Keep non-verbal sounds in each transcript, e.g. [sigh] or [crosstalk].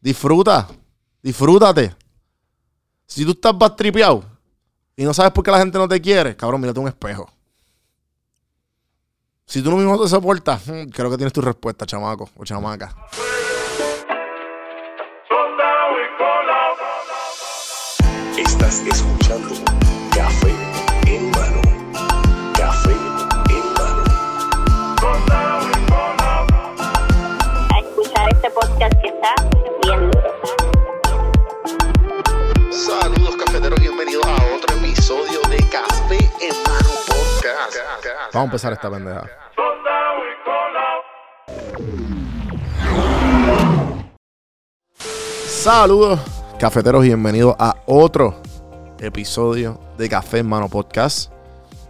Disfruta. Disfrútate. Si tú estás bastripeado y no sabes por qué la gente no te quiere, cabrón, mírate un espejo. Si tú no mismo te soportas, mm, creo que tienes tu respuesta, chamaco o chamaca. Estás escuchando Café en mano. Café en mano. a escuchar este podcast que está bienvenidos a otro episodio de Café en mano podcast. Vamos a empezar esta pendeja. Saludos, cafeteros, y bienvenidos a otro episodio de Café en Mano Podcast.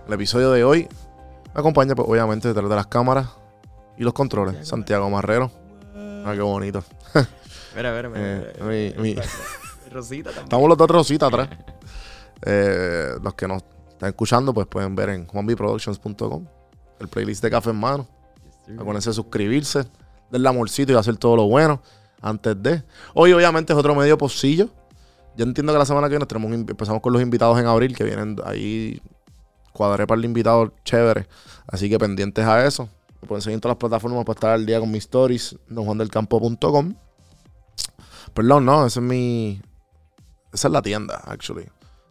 El episodio de hoy me acompaña, pues, obviamente, detrás de las cámaras y los controles, Santiago Marrero. Ah, qué bonito. Mira, mira, mira. [laughs] Eh, mira, mi- mira, mi- Rosita también. Estamos los dos rositas atrás. Eh, los que nos están escuchando, pues pueden ver en juanbiproductions.com el playlist de Café en Mano. Acuérdense de suscribirse, darle amorcito y hacer todo lo bueno antes de. Hoy, obviamente, es otro medio posillo. Yo entiendo que la semana que viene tenemos empezamos con los invitados en abril, que vienen ahí. Cuadré para el invitado chévere. Así que pendientes a eso. Me pueden seguir en todas las plataformas para estar al día con mis stories. donjuandelcampo.com. Perdón, no, esa es mi. Esa es la tienda, actually.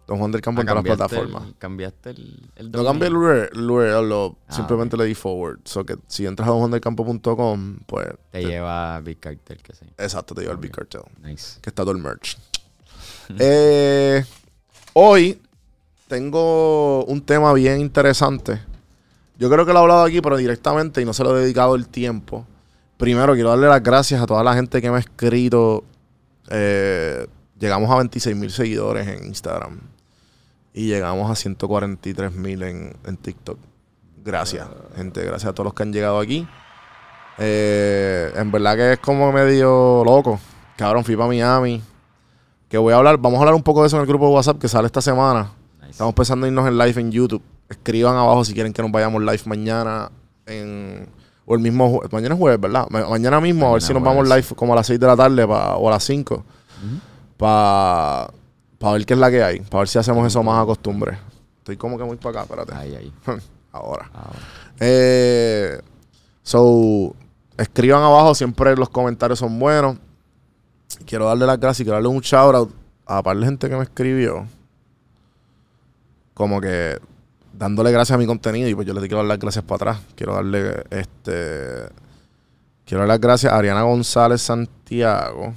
Don Juan del Campo Ah, en todas las plataformas. el- cambiaste el, el No cambié el URL, el lo- Ah, simplemente le di forward. So que si entras a donjuandelcampo.com, pues. Te lleva a Big Cartel, que sí. Exacto, te lleva el Ok. Big Cartel. Nice. Que está todo el merch. [laughs] Eh, hoy tengo un tema bien interesante. Yo creo que lo he hablado aquí, pero directamente y no se lo he dedicado el tiempo. Primero, quiero darle las gracias a toda la gente que me ha escrito. Eh, llegamos a 26 mil seguidores en Instagram. Y llegamos a 143 mil en, en TikTok. Gracias, gente. Gracias a todos los que han llegado aquí. Eh, en verdad que es como medio loco. Cabrón, fui para Miami. Que voy a hablar, vamos a hablar un poco de eso en el grupo de WhatsApp que sale esta semana. nice. Estamos pensando en irnos en live en YouTube. Escriban abajo si quieren que nos vayamos live mañana en, o el mismo jue- mañana es jueves, ¿verdad? Ma- mañana mismo a ver si nos vamos jueves. live como a las 6 de la tarde pa- o a las 5 Ujú. para ver qué es la que hay, para ver si hacemos eso más a costumbre. Estoy como que muy para acá, espérate. Ahí, ahí. [laughs] Ahora. Ahora. Eh, so, escriban abajo, siempre los comentarios son buenos. Quiero darle las gracias y quiero darle un shout out a par de gente que me escribió. Como que dándole gracias a mi contenido y pues yo le quiero dar las gracias para atrás. Quiero darle este. Quiero dar las gracias a Ariana González Santiago.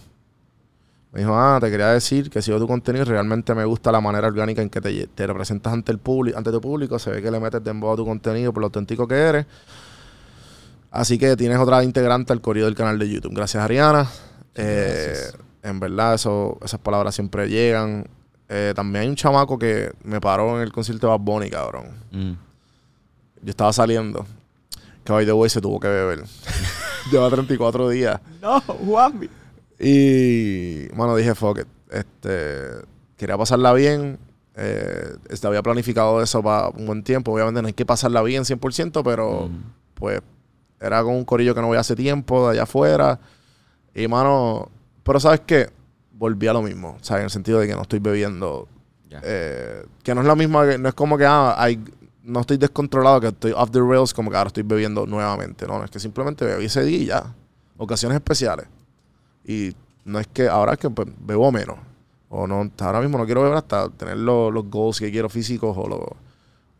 Me dijo, ah, te quería decir que sigo tu contenido y realmente me gusta la manera orgánica en que te, te representas ante el público, ante tu público. Se ve que le metes dembow a tu contenido por lo auténtico que eres. Así que tienes otra integrante al corrido del canal de YouTube. Gracias, Ariana. Eh, Gracias. en verdad, eso, esas palabras siempre llegan. Eh, también hay un chamaco que me paró en el concierto de Bad Bunny, cabrón. Mm. Yo estaba saliendo. Que by the way se tuvo que beber. [laughs] Lleva 34 días. No, Juanmi. Y, bueno, dije, fuck it. Este, quería pasarla bien. Eh, este, había planificado eso para un buen tiempo. Obviamente no hay que pasarla bien 100%, pero Mm. pues era con un corillo que no voy hace tiempo, de allá afuera. Y, mano, pero ¿sabes qué? Volví a lo mismo. O sea, en el sentido de que no estoy bebiendo. Ya. eh, que no es la misma, que- no es como que, ah, hay- no estoy descontrolado, que estoy off the rails, como que ahora estoy bebiendo nuevamente. No, no, es que simplemente bebí ese día y ya. Ocasiones especiales. Y no es que ahora es que pues, bebo menos. O no, ahora mismo no quiero beber hasta tener los, los goals que quiero físicos o, lo-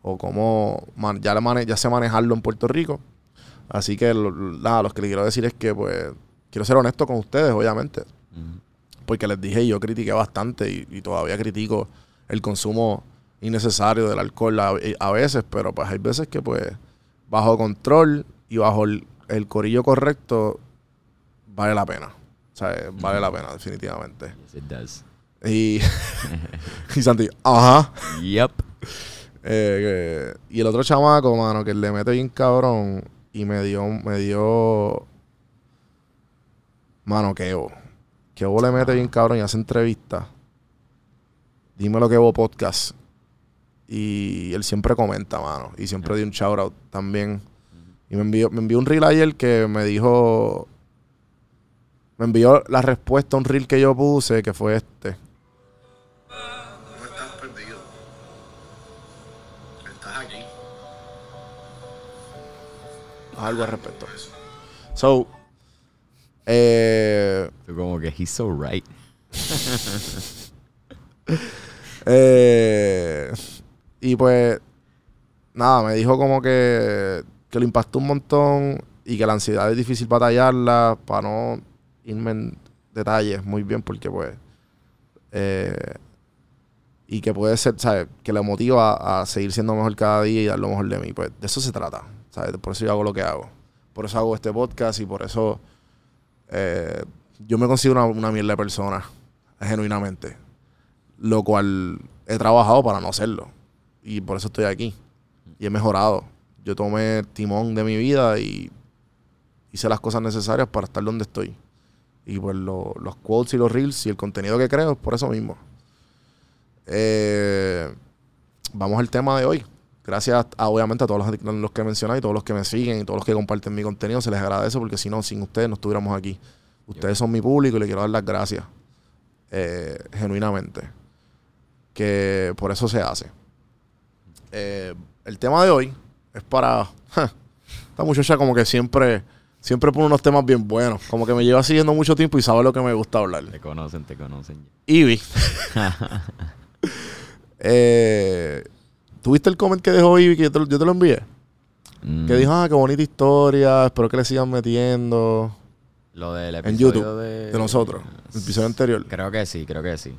o como man- ya, mane- ya sé manejarlo en Puerto Rico. Así que lo- nada, lo que les quiero decir es que pues quiero ser honesto con ustedes, obviamente. Porque les dije, yo critiqué bastante y, y todavía critico el consumo innecesario del alcohol a, a veces, pero pues hay veces que pues bajo control y bajo el, el corillo correcto vale la pena. O sea, eh, vale la pena, definitivamente. Yes, it does. Y, [laughs] y Santi, ajá. Yep. Eh, que- y el otro chamaco, mano, que le mete bien cabrón y me dio, me dio, mano, Kevo. Kevo le mete bien cabrón y hace entrevistas. Dímelo Kevo Podcast. Y él siempre comenta, mano. Y siempre dio un shout out también. Y me envió, me envió un reel ayer que me dijo Me envió la respuesta a un reel que yo puse, que fue este. No estás perdido. Estás aquí. Algo al respecto. So, eh, como que he's so right. [laughs] eh, y pues, nada, me dijo como que, que lo impactó un montón y que la ansiedad es difícil batallarla para no irme en detalles muy bien porque pues, eh, y que puede ser, ¿sabes? Que le motiva a, seguir siendo mejor cada día y dar lo mejor de mí. Pues de eso se trata, ¿sabes? Por eso yo hago lo que hago. Por eso hago este podcast y por eso eh, yo me considero una, una mierda de persona, genuinamente. Lo cual he trabajado para no hacerlo. Y por eso estoy aquí. Y he mejorado. Yo tomé el timón de mi vida y hice las cosas necesarias para estar donde estoy. Y pues lo- los quotes y los reels y el contenido que creo es por eso mismo. Eh, vamos al tema de hoy. Gracias obviamente a todos los, los que mencioné y todos los que me siguen y todos los que comparten mi contenido. Se les agradece porque si no, sin ustedes no estuviéramos aquí. Ustedes son mi público y les quiero dar las gracias. eh, genuinamente. Que por eso se hace. Eh, el tema de hoy es para. [laughs] esta muchacha como que siempre. Siempre pone unos temas bien buenos. Como que me lleva siguiendo mucho tiempo y sabe lo que me gusta hablar. Te conocen, te conocen. Ivy. [laughs] eh, ¿Tuviste el comment que dejó Ivy que yo te, lo- yo te lo envié? Mm, Que dijo, ah, qué bonita historia, espero que le sigan metiendo. Lo del En episodio YouTube, de... de nosotros, el episodio anterior. Creo que sí, creo que sí.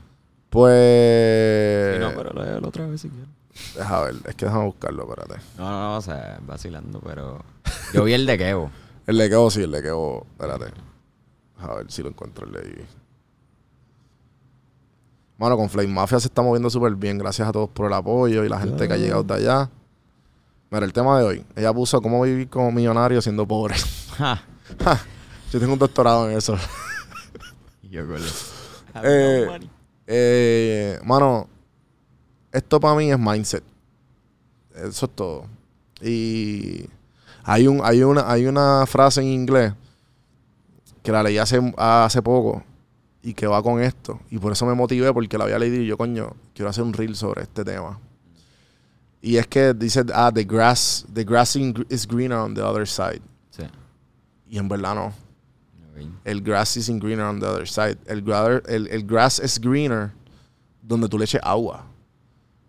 Pues. Sí, no, pero léelo otra vez si quieres. Deja ver, es que déjame buscarlo, espérate. No, no, no, o sea, vacilando, pero... Yo vi el de Kevo. [laughs] El de Kevo, sí, el de Kevo. Espérate. A ver si lo encuentro el de. Mano, con Flame Mafia se está moviendo súper bien. Gracias a todos por el apoyo y la gente que ha llegado de allá. Mira, el tema de hoy. Ella puso cómo vivir como millonario siendo pobre. [laughs] Yo tengo un doctorado en eso. [laughs] Yo con [laughs] Eh, Eh, mano, esto para mí es mindset. Eso es todo. Y hay un, hay una, hay una frase en inglés que la leí hace, hace poco y que va con esto. Y por eso me motivé porque la había leído y yo, coño, quiero hacer un reel sobre este tema. Y es que dice, ah, the grass, the grass is greener on the other side. Sí. Y en verdad no. El grass is greener on the other side. El, el, el grass es greener donde tú le eches agua.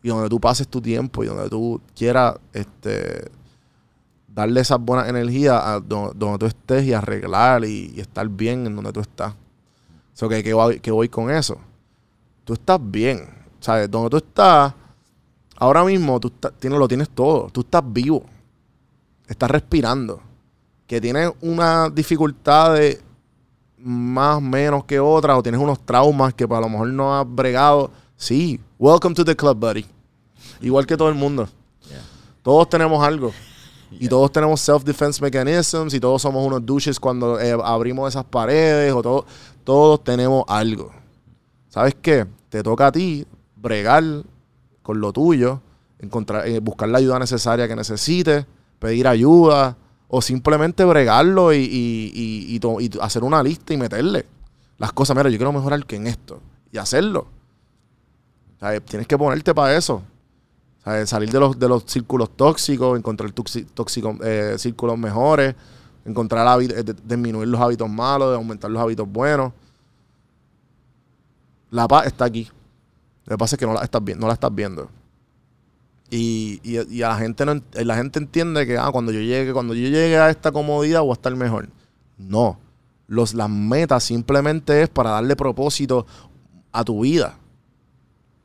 Y donde tú pases tu tiempo y donde tú quieras este, darle esas buenas energías a do- donde tú estés y arreglar y, y estar bien en donde tú estás. So, que, que, voy, que voy con eso. Tú estás bien. ¿Sabes? Donde tú estás, ahora mismo tú tienes, lo tienes todo. Tú estás vivo. Estás respirando. Que tienes una dificultad de más menos que otras o tienes unos traumas que para lo mejor no has bregado. Sí, welcome to the club, buddy. Igual que todo el mundo. Yeah. Todos tenemos algo. Y todos tenemos self-defense mechanisms y todos somos unos douches cuando eh, abrimos esas paredes o todo, todos tenemos algo. ¿Sabes qué? Te toca a ti bregar con lo tuyo, encontrar, eh, buscar la ayuda necesaria que necesites, pedir ayuda o simplemente bregarlo y, y- y- y hacer una lista y meterle las cosas. Mira, yo quiero mejorar que en esto y hacerlo. ¿Sabes? Tienes que ponerte para eso. ¿Sabes? Salir de los, de los círculos tóxicos, encontrar tóxicos, eh, círculos mejores, encontrar hábitos, eh, disminuir los hábitos malos, aumentar los hábitos buenos. La paz está aquí. Lo que pasa es que no la estás. No la estás viendo. Y, y- a la gente no, la gente entiende que ah, cuando yo llegue, cuando yo llegue a esta comodidad voy a estar mejor. No. Los, las metas simplemente es para darle propósito a tu vida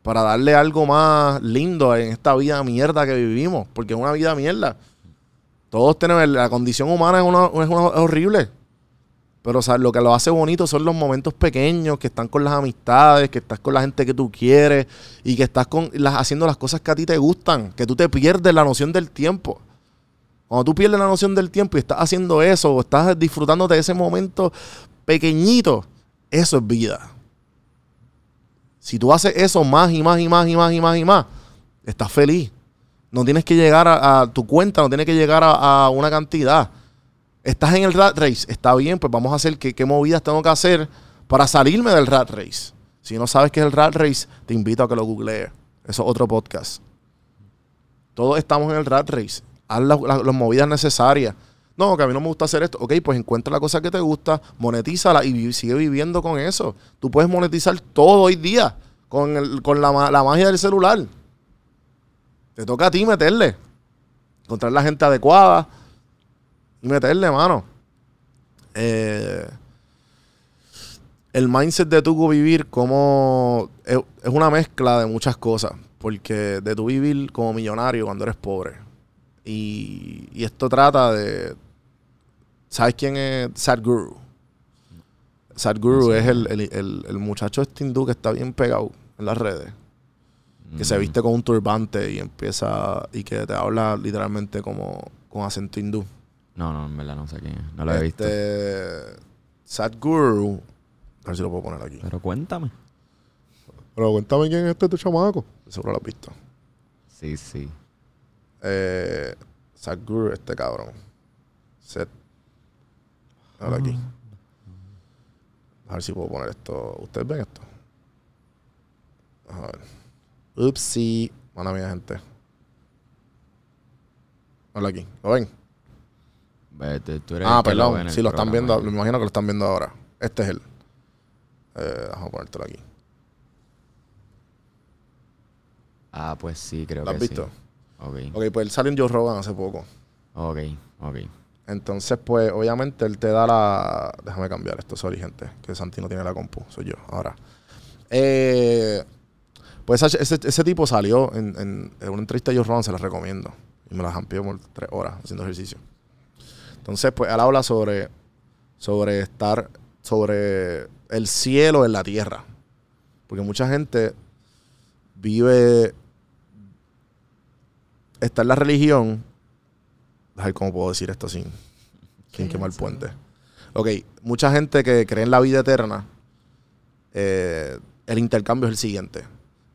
para darle algo más lindo en esta vida mierda que vivimos, porque es una vida mierda. Todos tenemos, la condición humana es, horrible, pero o sea, lo que lo hace bonito son los momentos pequeños, que están con las amistades, que estás con la gente que tú quieres y que estás con las, haciendo las cosas que a ti te gustan, que tú te pierdes la noción del tiempo. Cuando tú pierdes la noción del tiempo y estás haciendo eso o estás disfrutando de ese momento pequeñito, eso es vida. Si tú haces eso más y más y más y más y más y más, estás feliz. No tienes que llegar a, tu cuenta, no tienes que llegar a, una cantidad. Estás en el rat race, está bien, pues vamos a hacer qué, qué movidas tengo que hacer para salirme del rat race. Si no sabes qué es el rat race, te invito a que lo googlees. Eso es otro podcast. Todos estamos en el rat race. Haz la- la- las movidas necesarias. No, que a mí no me gusta hacer esto. Ok, pues encuentra la cosa que te gusta, monetízala y sigue viviendo con eso. Tú puedes monetizar todo hoy día con, el- con la, la magia del celular. Te toca a ti meterle. Encontrar la gente adecuada y meterle, mano. Eh, el mindset de tu vivir como es, es una mezcla de muchas cosas. Porque de tu vivir como millonario cuando eres pobre. Y, y esto trata de... ¿Sabes quién es Sadhguru? Sadhguru es el, el, el, el muchacho este hindú que está bien pegado en las redes. Que se Mm. viste con un turbante y empieza... Y que te habla literalmente como con acento hindú. No, no, en verdad no sé quién es. No lo he visto. Este, Sadhguru. A ver si lo puedo poner aquí. Pero cuéntame. Pero cuéntame quién es este tu chamaco. Seguro lo has visto. Sí, sí. Eh, Sadhguru, este cabrón. Set. Ahora aquí. A ver si puedo poner esto. ¿Ustedes ven esto? A ver. Upsi. Mala mía, gente. Hola aquí. ¿Lo ven? Vete, tú eres Ah, lo perdón. el Sí, lo están programa. viendo. Me imagino que lo están viendo ahora. Este es él. Eh, déjame ponértelo aquí. Ah, pues sí, creo ¿Lo que has visto? sí. Ok, Ok, pues él salió en Joe Rogan hace poco. ok, ok. Entonces, pues, obviamente él te da la. Déjame cambiar esto, sorry, gente. Que Santi no tiene la compu, soy yo, ahora. Eh, pues ese, tipo salió en, en- en una entrevista de Joe Rogan, se la recomiendo. Y me la jampió por tres horas haciendo ejercicio. Entonces, pues, él habla sobre. Sobre estar. Sobre el cielo en la tierra. Porque mucha gente vive. Está en la religión. Ay, ¿cómo puedo decir esto sin, sin quemar el puente? Ok, mucha gente que cree en la vida eterna, eh, el intercambio es el siguiente.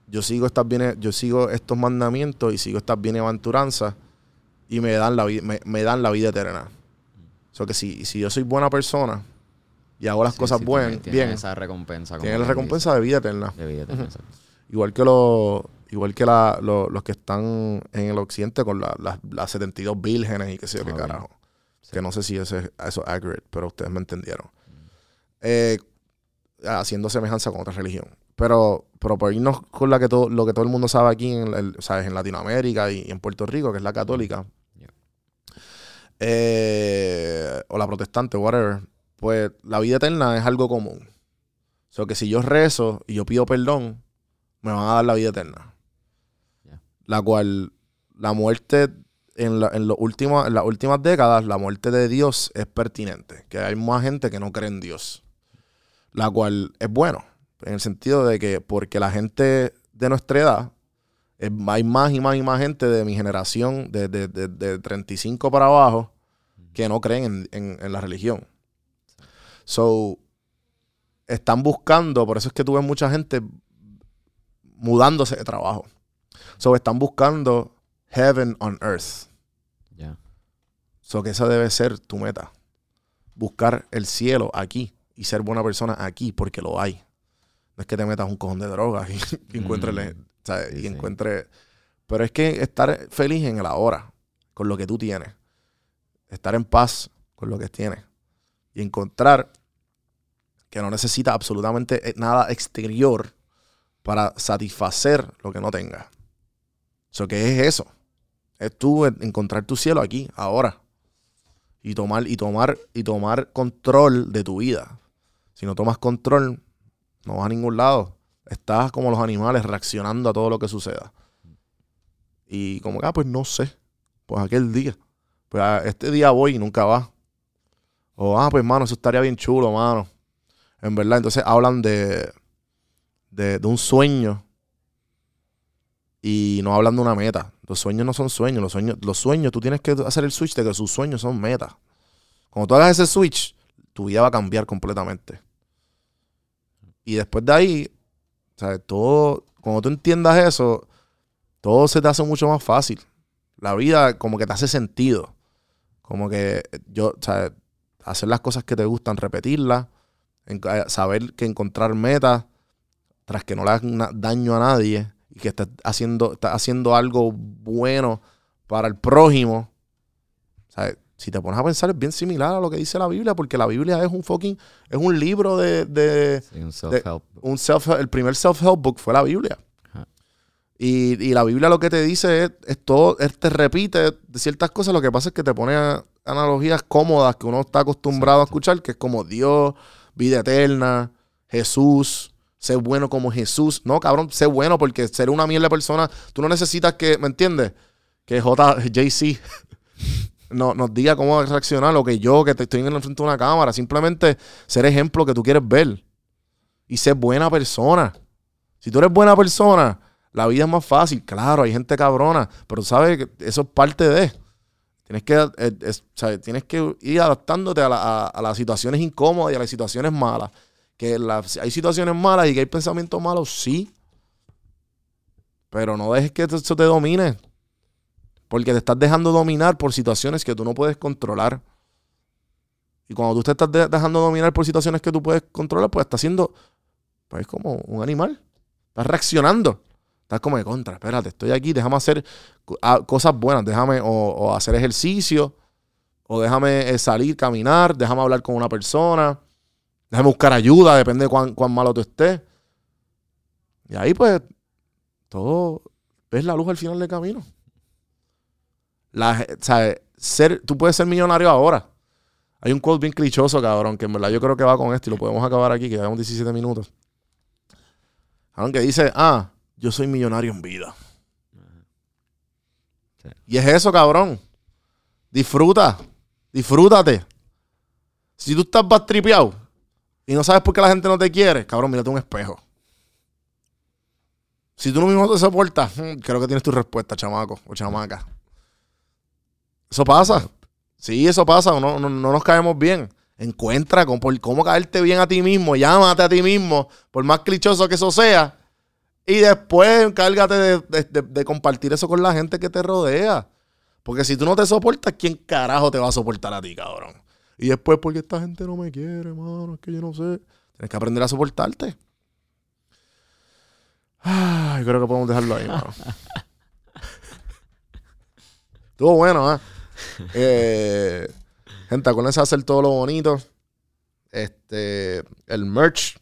Yo sigo estas yo sigo estos mandamientos y sigo estas bienaventuranzas y me dan la, me, me dan la vida eterna. O sea que si, si yo soy buena persona y hago las Sí, cosas sí, buenas, bien, esa recompensa. como tiene la recompensa de vida eterna. dice, De vida eterna, exacto. Igual que, los igual que la- lo- los que están en el occidente con la- las- las 72 vírgenes y qué sé yo qué Ok. carajo. Que no sé si ese, eso es accurate, pero ustedes me entendieron. Eh, haciendo semejanza con otra religión. Pero, pero por irnos con la que todo, lo que todo el mundo sabe aquí en, el- ¿sabes? en Latinoamérica y, y en Puerto Rico, que es la católica. Yeah. eh, o la protestante, whatever. Pues la vida eterna es algo común. O sea que si yo rezo y yo pido perdón, me van a dar la vida eterna. La cual, la muerte en, la- en, los en las últimas décadas, la muerte de Dios es pertinente. Que hay más gente que no cree en Dios. La cual es bueno. En el sentido de que porque la gente de nuestra edad, hay más y más y más gente de mi generación, de, de, de- de 35 para abajo, que no creen en, en- en la religión. So, están buscando, por eso es que tú ves mucha gente mudándose de trabajo. So, están buscando heaven on earth. Ya. So, que esa debe ser tu meta. Buscar el cielo aquí y ser buena persona aquí porque lo hay. No es que te metas un cojón de drogas y, [laughs] y encuentres, Mm. ¿sabes? Sí, y sí. encuentres... Pero es que estar feliz en el ahora, con lo que tú tienes. Estar en paz con lo que tienes. Y encontrar que no necesitas absolutamente eh, nada exterior para satisfacer lo que no tengas. So, ¿Qué es eso? Es tú en- encontrar tu cielo aquí, ahora. Y tomar, y tomar, y tomar control de tu vida. Si no tomas control, no vas a ningún lado. Estás como los animales reaccionando a todo lo que suceda. Y como que, ah, pues no sé. Pues aquel día. Pues ah, este día voy y nunca va. O, ah, pues mano, eso estaría bien chulo, mano. En verdad, entonces hablan de, de, de un sueño y no hablan de una meta. Los sueños no son sueños. Los sueños, los sueños, tú tienes que hacer el switch de que sus sueños son metas. Cuando tú hagas ese switch, tu vida va a cambiar completamente. Y después de ahí, ¿sabes? Todo, cuando tú entiendas eso, todo se te hace mucho más fácil. La vida como que te hace sentido. Como que yo, sea, hacer las cosas que te gustan, repetirlas, eh, saber que encontrar metas tras que no le hagan daño a nadie y que estés haciendo, estás haciendo algo bueno para el prójimo. Sea, si te pones a pensar, es bien similar a lo que dice la Biblia, porque la Biblia es un fucking, es un libro de, de, Sí, un self-help. self el primer self-help book fue la Biblia. Y, y la Biblia lo que te dice es, es todo, es- te repite de ciertas cosas, lo que pasa es que te pone a- analogías cómodas que uno está acostumbrado a escuchar, que es como Dios, vida eterna, Jesús, ser bueno como Jesús. No, cabrón, sé bueno porque ser una mierda persona, tú no necesitas que, ¿me entiendes? Que J, JC [laughs] no, nos diga cómo reaccionar, lo que yo, que te estoy en el frente de una cámara, simplemente ser ejemplo que tú quieres ver y ser buena persona. Si tú eres buena persona, la vida es más fácil. Claro, hay gente cabrona, pero sabes que eso es parte de. Tienes que, eh, es- ¿sabes? Tienes que ir adaptándote a- a las situaciones incómodas y a las situaciones malas. Que las- hay situaciones malas y que hay pensamientos malos, sí. Pero no dejes que eso te domine. Porque te estás dejando dominar por situaciones que tú no puedes controlar. Y cuando tú te estás de- dejando dominar por situaciones que tú puedes controlar, pues estás siendo pues como un animal. Estás reaccionando. Estás como de contra, espérate, estoy aquí, déjame hacer ah, cosas buenas, déjame o, o hacer ejercicio, o déjame eh, salir, caminar, déjame hablar con una persona, déjame buscar ayuda, depende de cuán, cuán malo tú estés. Y ahí pues todo, ves la luz al final del camino. La, ser, tú puedes ser millonario ahora. Hay un quote bien clichoso, cabrón, que en verdad yo creo que va con esto y lo podemos acabar aquí, que llevamos 17 minutos. Aunque dice, ah, yo soy millonario en vida. Sí. Y es eso, cabrón. Disfruta. Disfrútate. Si tú estás bastripeado y no sabes por qué la gente no te quiere, cabrón, mírate un espejo. Si tú no mismo te soportas, hmm, creo que tienes tu respuesta, chamaco o chamaca. Eso pasa. Sí, eso pasa. No, no, no nos caemos bien. Encuentra cómo, por cómo caerte bien a ti mismo. Llámate a ti mismo, por más clichoso que eso sea. Y después encárgate de, de- de- de compartir eso con la gente que te rodea. Porque si tú no te soportas, ¿quién carajo te va a soportar a ti, cabrón? Y después, porque esta gente no me quiere, mano, es que yo no sé. Tienes que aprender a soportarte. Ay, creo que podemos dejarlo ahí, mano. [laughs] Estuvo bueno, ¿eh? eh gente, acuérdense de hacer todo lo bonito. Este, el merch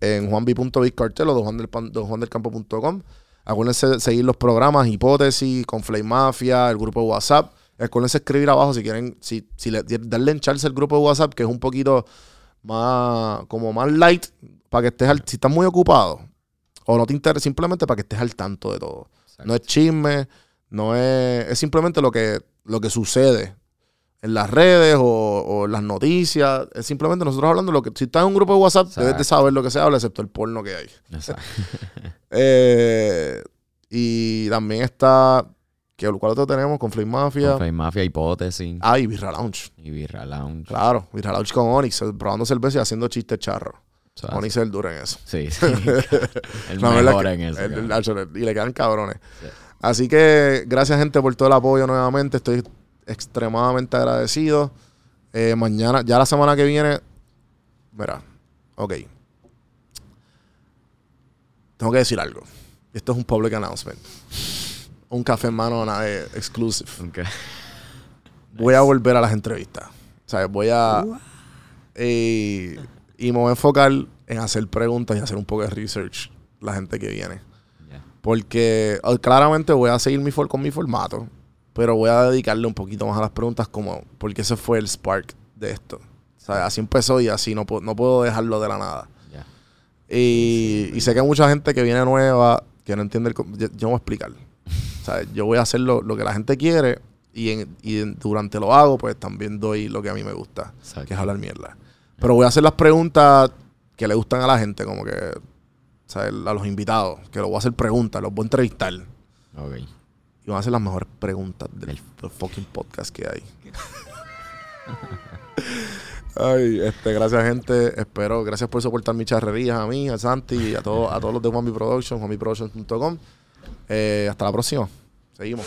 en juanbi.bizcartel o donjuandelcampo.com. Acuérdense de seguir los programas Hipótesis, con Flame Mafia, el grupo de WhatsApp. Acuérdense de escribir abajo si quieren, si, si le, darle en charla al grupo de WhatsApp, que es un poquito más, como más light, para que estés al, si estás muy ocupado o no te interesa, simplemente para que estés al tanto de todo. No es chisme, no es, es simplemente lo que, lo que sucede en las redes o, o en las noticias. Es simplemente nosotros hablando lo que, si estás en un grupo de WhatsApp, debes de saber lo que se habla, excepto el porno que hay. Exacto. [laughs] Eh, y también está, que ¿cuál otro tenemos? Con Flame Mafia. Con Fame Mafia, Hipótesis Ah, y Birra Lounge. y Birra Lounge. Claro, Birra Lounge con Onyx, eh, probando cerveza y haciendo chistes charros. O sea, Onyx es el duro en eso. Sí, [laughs] sí. El mejor en eso. el- el- el- y le quedan cabrones. Sí. Así que gracias, gente, por todo el apoyo nuevamente. Estoy extremadamente agradecido. Eh, mañana, ya la semana que viene. Mira, ok. Tengo que decir algo. Esto es un public announcement. Un café en mano nada, eh, exclusive. Voy a volver a las entrevistas. O sea, voy a. eh, y me voy a enfocar en hacer preguntas y hacer un poco de research la gente que viene. Porque eh, claramente voy a seguir mi for- con mi formato, pero voy a dedicarle un poquito más a las preguntas como porque ese fue el spark de esto. O sea, así empezó y así no, puedo- no puedo dejarlo de la nada. Y, y sé que hay mucha gente que viene nueva, que no entiende el... Yo, yo voy a explicar. O sea, yo voy a hacer lo, lo que la gente quiere y, en- y en- durante lo hago, pues también doy lo que a mí me gusta, Exacto. que es hablar mierda. Pero voy a hacer las preguntas que le gustan a la gente, como que... El- a los invitados, que los voy a hacer preguntas, los voy a entrevistar. Ok. Y van a hacer las mejores preguntas del, del fucking podcast que hay. [laughs] Ay, este, gracias gente. Espero, gracias por soportar mis charrerías a mí, a Santi y a todos, a todos los de Juanmi Production, juanmiproduction.com. Eh, hasta la próxima. Seguimos.